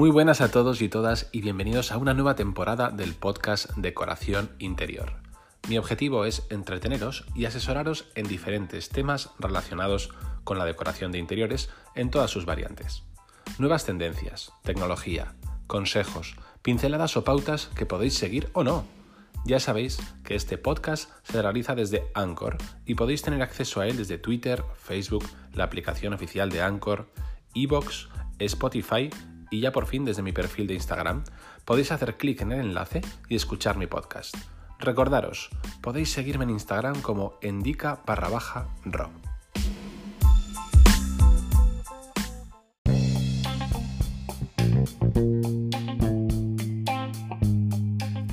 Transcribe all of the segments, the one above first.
Muy buenas a todos y todas y bienvenidos a una nueva temporada del podcast Decoración Interior. Mi objetivo es entreteneros y asesoraros en diferentes temas relacionados con la decoración de interiores en todas sus variantes. Nuevas tendencias, tecnología, consejos, pinceladas o pautas que podéis seguir o no. Ya sabéis que este podcast se realiza desde Anchor y podéis tener acceso a él desde Twitter, Facebook, la aplicación oficial de Anchor, Evox, Spotify y ya por fin desde mi perfil de Instagram podéis hacer clic en el enlace y escuchar mi podcast. Recordaros, podéis seguirme en Instagram como endica barra baja ro.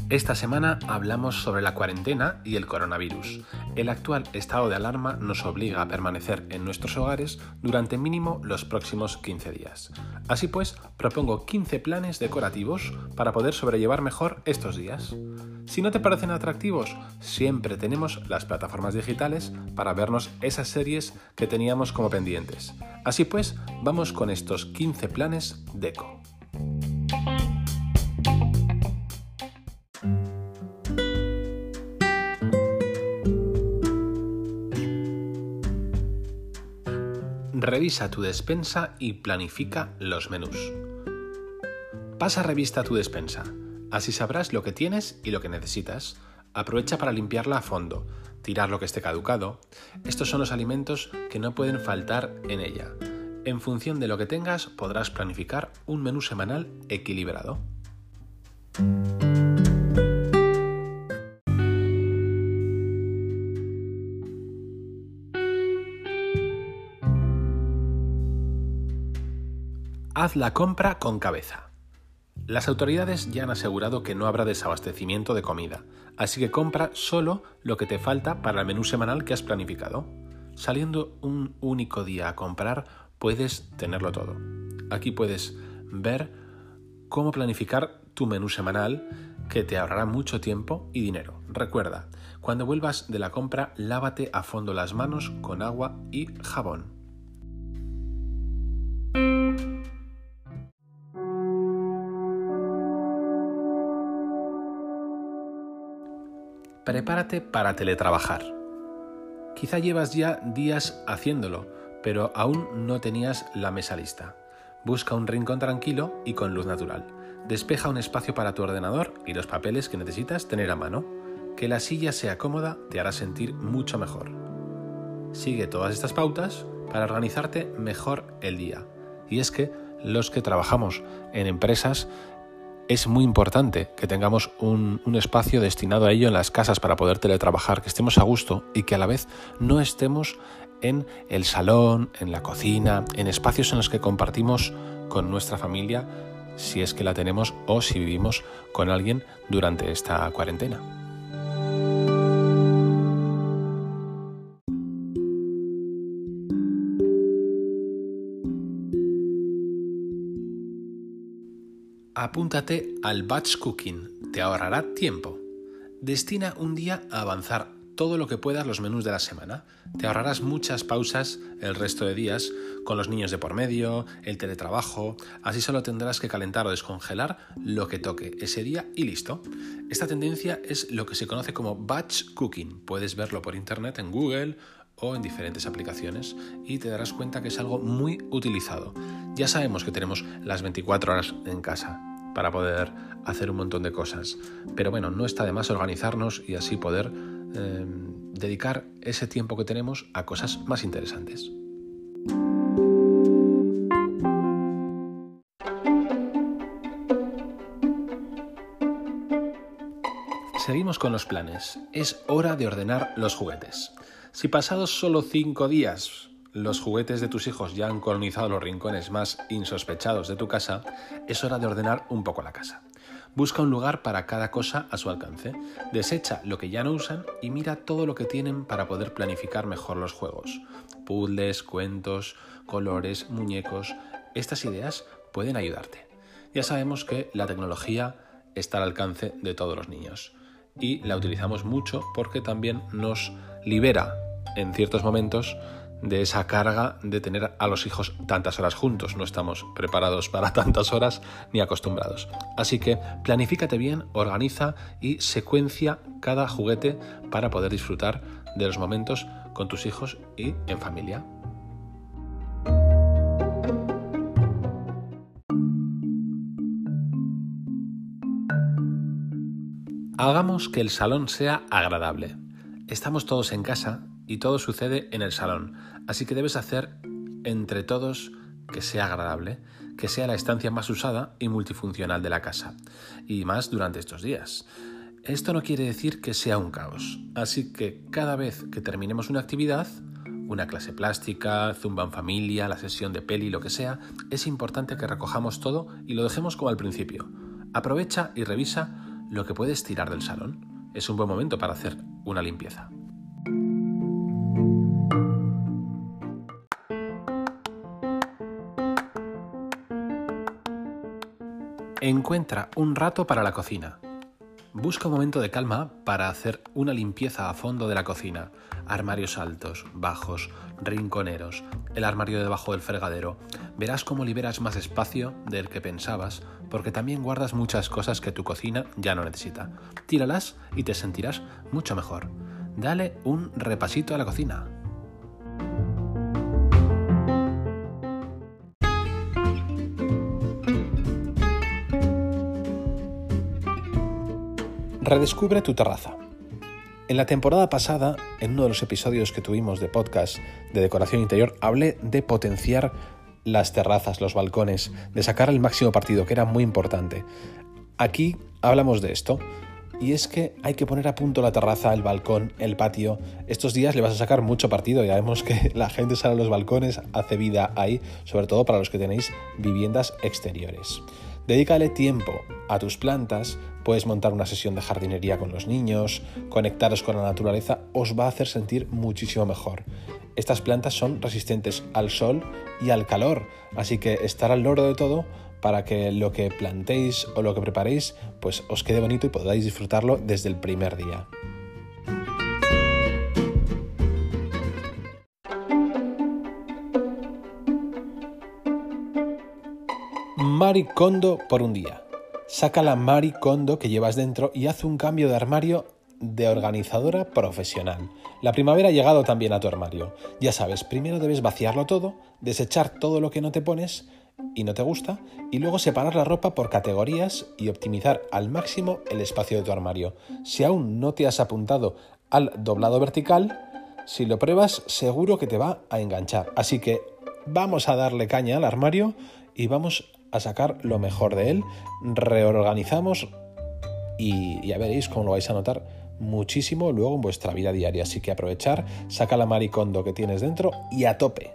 Esta semana hablamos sobre la cuarentena y el coronavirus. El actual estado de alarma nos obliga a permanecer en nuestros hogares durante mínimo los próximos 15 días. Así pues, propongo 15 planes decorativos para poder sobrellevar mejor estos días. Si no te parecen atractivos, siempre tenemos las plataformas digitales para vernos esas series que teníamos como pendientes. Así pues, vamos con estos 15 planes deco. Revisa tu despensa y planifica los menús. Pasa revista a tu despensa, así sabrás lo que tienes y lo que necesitas. Aprovecha para limpiarla a fondo, tirar lo que esté caducado. Estos son los alimentos que no pueden faltar en ella. En función de lo que tengas podrás planificar un menú semanal equilibrado. Haz la compra con cabeza. Las autoridades ya han asegurado que no habrá desabastecimiento de comida, así que compra solo lo que te falta para el menú semanal que has planificado. Saliendo un único día a comprar, puedes tenerlo todo. Aquí puedes ver cómo planificar tu menú semanal que te ahorrará mucho tiempo y dinero. Recuerda, cuando vuelvas de la compra, lávate a fondo las manos con agua y jabón. Prepárate para teletrabajar. Quizá llevas ya días haciéndolo, pero aún no tenías la mesa lista. Busca un rincón tranquilo y con luz natural. Despeja un espacio para tu ordenador y los papeles que necesitas tener a mano. Que la silla sea cómoda te hará sentir mucho mejor. Sigue todas estas pautas para organizarte mejor el día. Y es que los que trabajamos en empresas es muy importante que tengamos un, espacio destinado a ello en las casas para poder teletrabajar, que estemos a gusto y que a la vez no estemos en el salón, en la cocina, en espacios en los que compartimos con nuestra familia, si es que la tenemos o si vivimos con alguien durante esta cuarentena. Apúntate al batch cooking, te ahorrará tiempo. Destina un día a avanzar todo lo que puedas los menús de la semana. Te ahorrarás muchas pausas el resto de días con los niños de por medio, el teletrabajo, así solo tendrás que calentar o descongelar lo que toque ese día y listo. Esta tendencia es lo que se conoce como batch cooking. Puedes verlo por internet en Google o en diferentes aplicaciones y te darás cuenta que es algo muy utilizado. Ya sabemos que tenemos las 24 horas en casa para poder hacer un montón de cosas, pero bueno, no está de más organizarnos y así poder eh, dedicar ese tiempo que tenemos a cosas más interesantes. Seguimos con los planes. Es hora de ordenar los juguetes. Si pasados solo 5 días los juguetes de tus hijos ya han colonizado los rincones más insospechados de tu casa, es hora de ordenar un poco la casa. Busca un lugar para cada cosa a su alcance, desecha lo que ya no usan y mira todo lo que tienen para poder planificar mejor los juegos. Puzzles, cuentos, colores, muñecos, estas ideas pueden ayudarte. Ya sabemos que la tecnología está al alcance de todos los niños y la utilizamos mucho porque también nos libera en ciertos momentos de esa carga de tener a los hijos tantas horas juntos. No estamos preparados para tantas horas ni acostumbrados. Así que planifícate bien, organiza y secuencia cada juguete para poder disfrutar de los momentos con tus hijos y en familia. Hagamos que el salón sea agradable. Estamos todos en casa y todo sucede en el salón, así que debes hacer entre todos que sea agradable, que sea la estancia más usada y multifuncional de la casa, y más durante estos días. Esto no quiere decir que sea un caos, así que cada vez que terminemos una actividad, una clase plástica, zumba en familia, la sesión de peli, lo que sea, es importante que recojamos todo y lo dejemos como al principio. Aprovecha y revisa lo que puedes tirar del salón. Es un buen momento para hacer una limpieza. Encuentra un rato para la cocina. Busca un momento de calma para hacer una limpieza a fondo de la cocina. Armarios altos, bajos, rinconeros, el armario debajo del fregadero. Verás cómo liberas más espacio del que pensabas, porque también guardas muchas cosas que tu cocina ya no necesita. Tíralas y te sentirás mucho mejor. Dale un repasito a la cocina. Redescubre tu terraza. En la temporada pasada, en uno de los episodios que tuvimos de podcast de decoración interior, hablé de potenciar las terrazas, los balcones, de sacar el máximo partido, que era muy importante. Aquí hablamos de esto, y es que hay que poner a punto la terraza, el balcón, el patio. Estos días le vas a sacar mucho partido. Ya vemos que la gente sale a los balcones, hace vida ahí, sobre todo para los que tenéis viviendas exteriores. Dedícale tiempo a tus plantas, puedes montar una sesión de jardinería con los niños, conectaros con la naturaleza, os va a hacer sentir muchísimo mejor. Estas plantas son resistentes al sol y al calor, así que estar al loro de todo para que lo que plantéis o lo que preparéis pues os quede bonito y podáis disfrutarlo desde el primer día. Maricondo por un día. Saca la Maricondo que llevas dentro y haz un cambio de armario de organizadora profesional. La primavera ha llegado también a tu armario. Ya sabes, primero debes vaciarlo todo, desechar todo lo que no te pones y no te gusta, y luego separar la ropa por categorías y optimizar al máximo el espacio de tu armario. Si aún no te has apuntado al doblado vertical, si lo pruebas seguro que te va a enganchar. Así que vamos a darle caña al armario y vamos a sacar lo mejor de él, reorganizamos y ya veréis cómo lo vais a notar muchísimo luego en vuestra vida diaria. Así que aprovechar, saca la maricondo que tienes dentro y a tope.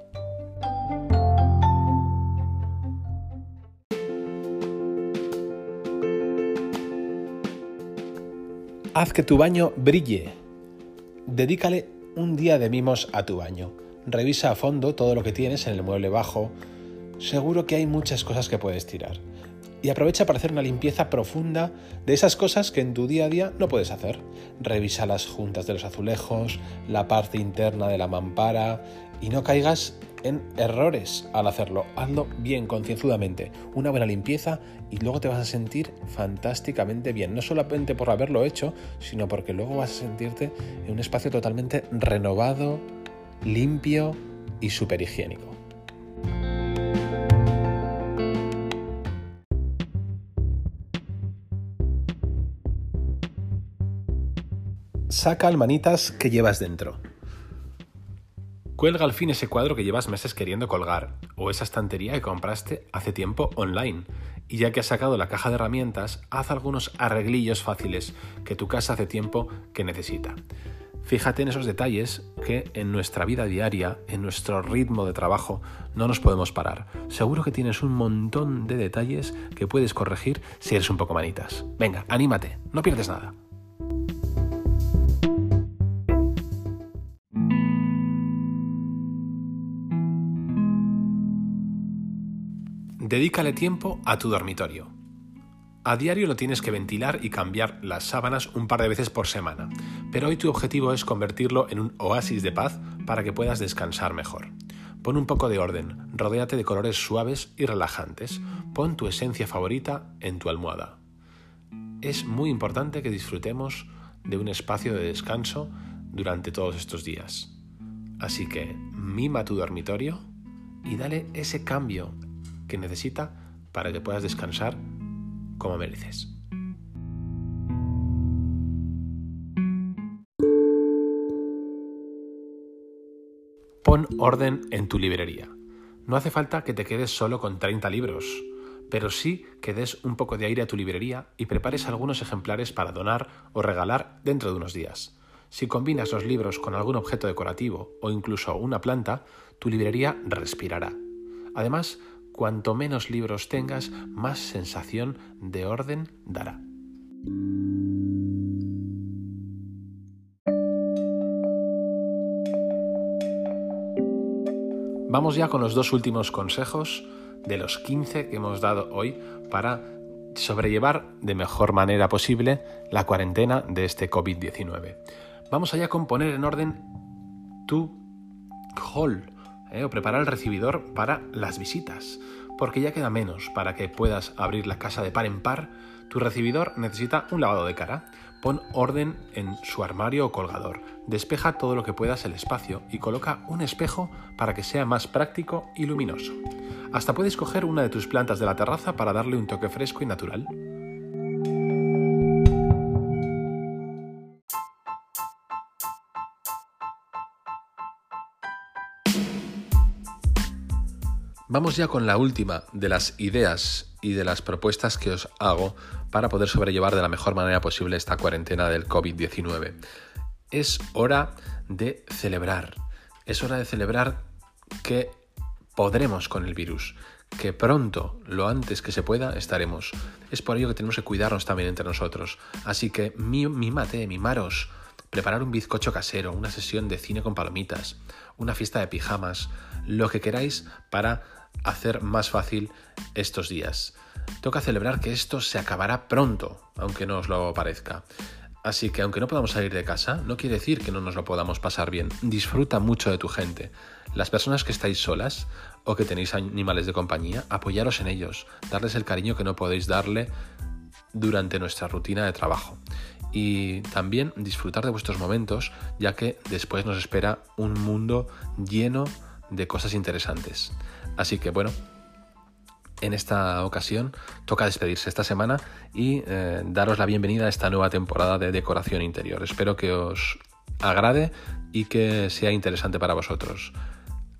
Haz que tu baño brille. Dedícale un día de mimos a tu baño. Revisa a fondo todo lo que tienes en el mueble bajo, seguro que hay muchas cosas que puedes tirar. Y aprovecha para hacer una limpieza profunda de esas cosas que en tu día a día no puedes hacer. Revisa las juntas de los azulejos, la parte interna de la mampara y no caigas en errores al hacerlo. Hazlo bien, concienzudamente. Una buena limpieza y luego te vas a sentir fantásticamente bien. No solamente por haberlo hecho, sino porque luego vas a sentirte en un espacio totalmente renovado, limpio y súper higiénico. Saca al manitas que llevas dentro. Cuelga al fin ese cuadro que llevas meses queriendo colgar, o esa estantería que compraste hace tiempo online. Y ya que has sacado la caja de herramientas, haz algunos arreglillos fáciles que tu casa hace tiempo que necesita. Fíjate en esos detalles que en nuestra vida diaria, en nuestro ritmo de trabajo, no nos podemos parar. Seguro que tienes un montón de detalles que puedes corregir si eres un poco manitas. Venga, anímate, no pierdes nada. Dedícale tiempo a tu dormitorio. A diario lo tienes que ventilar y cambiar las sábanas un par de veces por semana, pero hoy tu objetivo es convertirlo en un oasis de paz para que puedas descansar mejor. Pon un poco de orden, rodéate de colores suaves y relajantes, pon tu esencia favorita en tu almohada. Es muy importante que disfrutemos de un espacio de descanso durante todos estos días. Así que mima tu dormitorio y dale ese cambio necesita para que puedas descansar como mereces. Pon orden en tu librería. No hace falta que te quedes solo con 30 libros, pero sí que des un poco de aire a tu librería y prepares algunos ejemplares para donar o regalar dentro de unos días. Si combinas los libros con algún objeto decorativo o incluso una planta, tu librería respirará. Además, cuanto menos libros tengas, más sensación de orden dará. Vamos ya con los dos últimos consejos de los 15 que hemos dado hoy para sobrellevar de mejor manera posible la cuarentena de este COVID-19. Vamos allá con poner en orden tu hall ¿eh? o preparar el recibidor para las visitas, porque ya queda menos para que puedas abrir la casa de par en par. Tu recibidor necesita un lavado de cara. Pon orden en su armario o colgador. Despeja todo lo que puedas el espacio y coloca un espejo para que sea más práctico y luminoso. Hasta puedes coger una de tus plantas de la terraza para darle un toque fresco y natural. Vamos ya con la última de las ideas y de las propuestas que os hago para poder sobrellevar de la mejor manera posible esta cuarentena del COVID-19. Es hora de celebrar. Es hora de celebrar que podremos con el virus, que pronto, lo antes que se pueda, estaremos. Es por ello que tenemos que cuidarnos también entre nosotros. Así que mimate, mimaros, preparar un bizcocho casero, una sesión de cine con palomitas, una fiesta de pijamas, lo que queráis para hacer más fácil estos días. Toca celebrar que esto se acabará pronto, aunque no os lo parezca. Así que aunque no podamos salir de casa, no quiere decir que no nos lo podamos pasar bien. Disfruta mucho de tu gente. Las personas que estáis solas o que tenéis animales de compañía, apoyaros en ellos, darles el cariño que no podéis darle durante nuestra rutina de trabajo. Y también disfrutar de vuestros momentos, ya que después nos espera un mundo lleno de cosas interesantes. Así que bueno, en esta ocasión toca despedirse esta semana y eh, daros la bienvenida a esta nueva temporada de decoración interior. Espero que os agrade y que sea interesante para vosotros.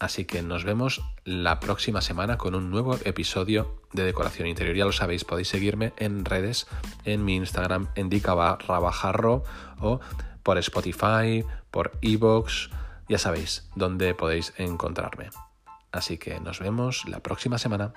Así que nos vemos la próxima semana con un nuevo episodio de Decoración Interior. Ya lo sabéis, podéis seguirme en redes, en mi Instagram, en dica bajarro o por Spotify, por Evox, ya sabéis dónde podéis encontrarme. Así que nos vemos la próxima semana.